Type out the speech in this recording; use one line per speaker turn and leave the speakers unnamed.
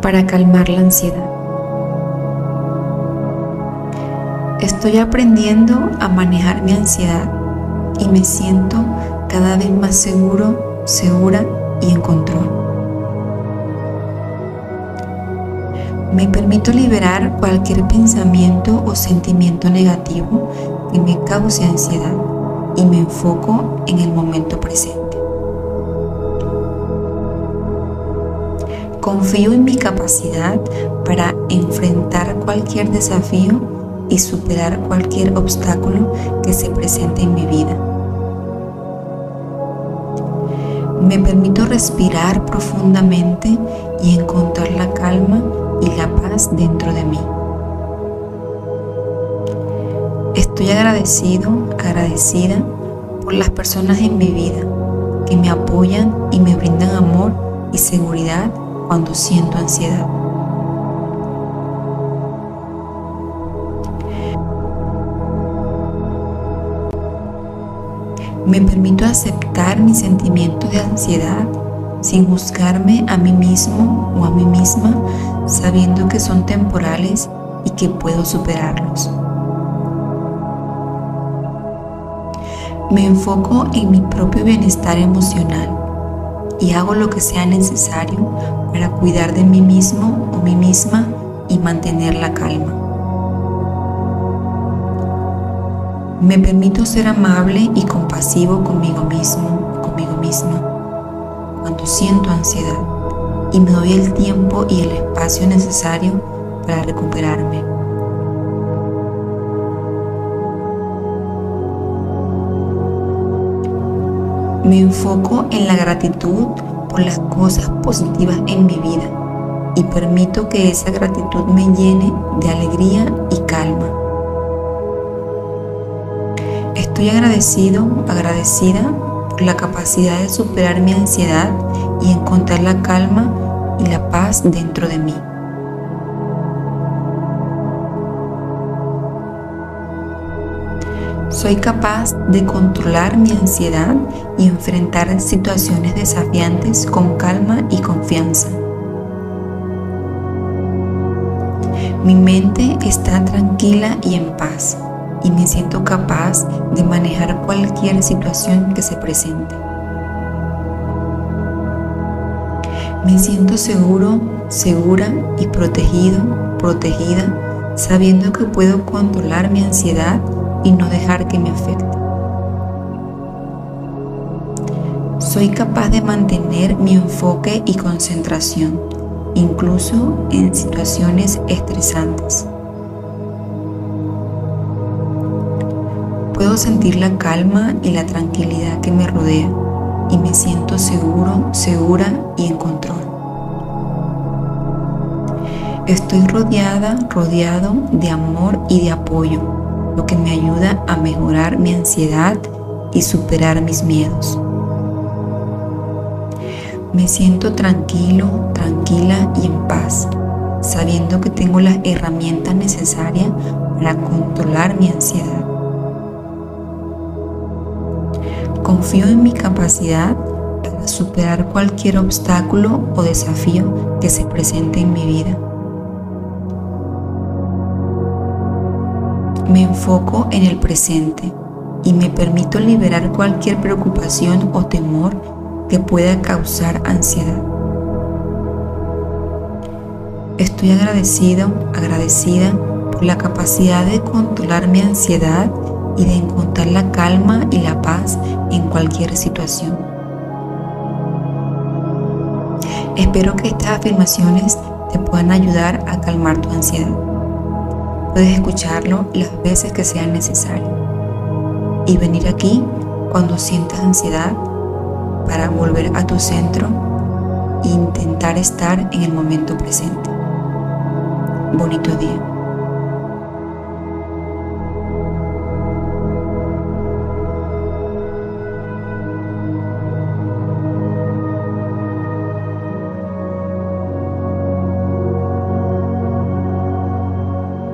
Para calmar la ansiedad. Estoy aprendiendo a manejar mi ansiedad y me siento cada vez más seguro, segura y en control. Me permito liberar cualquier pensamiento o sentimiento negativo que me cause ansiedad y me enfoco en el momento presente. Confío en mi capacidad para enfrentar cualquier desafío y superar cualquier obstáculo que se presente en mi vida. Me permito respirar profundamente y encontrar la calma y la paz dentro de mí. Estoy agradecido, agradecida por las personas en mi vida que me apoyan y me brindan amor y seguridad cuando siento ansiedad. Me permito aceptar mis sentimientos de ansiedad sin juzgarme a mí mismo o a mí misma, sabiendo que son temporales y que puedo superarlos. Me enfoco en mi propio bienestar emocional y hago lo que sea necesario para cuidar de mí mismo o mí misma y mantener la calma. Me permito ser amable y compasivo conmigo mismo, conmigo misma, cuando siento ansiedad y me doy el tiempo y el espacio necesario para recuperarme. Me enfoco en la gratitud por las cosas positivas en mi vida y permito que esa gratitud me llene de alegría y calma. Estoy agradecido, agradecida por la capacidad de superar mi ansiedad y encontrar la calma y la paz dentro de mí. Soy capaz de controlar mi ansiedad y enfrentar situaciones desafiantes con calma y confianza. Mi mente está tranquila y en paz y me siento capaz de manejar cualquier situación que se presente. Me siento seguro, segura y protegido, protegida, sabiendo que puedo controlar mi ansiedad y no dejar que me afecte. Soy capaz de mantener mi enfoque y concentración, incluso en situaciones estresantes. Puedo sentir la calma y la tranquilidad que me rodea y me siento seguro, segura y en control. Estoy rodeada, rodeado de amor y de apoyo lo que me ayuda a mejorar mi ansiedad y superar mis miedos. Me siento tranquilo, tranquila y en paz, sabiendo que tengo las herramientas necesarias para controlar mi ansiedad. Confío en mi capacidad para superar cualquier obstáculo o desafío que se presente en mi vida. Me enfoco en el presente y me permito liberar cualquier preocupación o temor que pueda causar ansiedad. Estoy agradecido, agradecida por la capacidad de controlar mi ansiedad y de encontrar la calma y la paz en cualquier situación. Espero que estas afirmaciones te puedan ayudar a calmar tu ansiedad. Puedes escucharlo las veces que sea necesario y venir aquí cuando sientas ansiedad para volver a tu centro e intentar estar en el momento presente. Bonito día.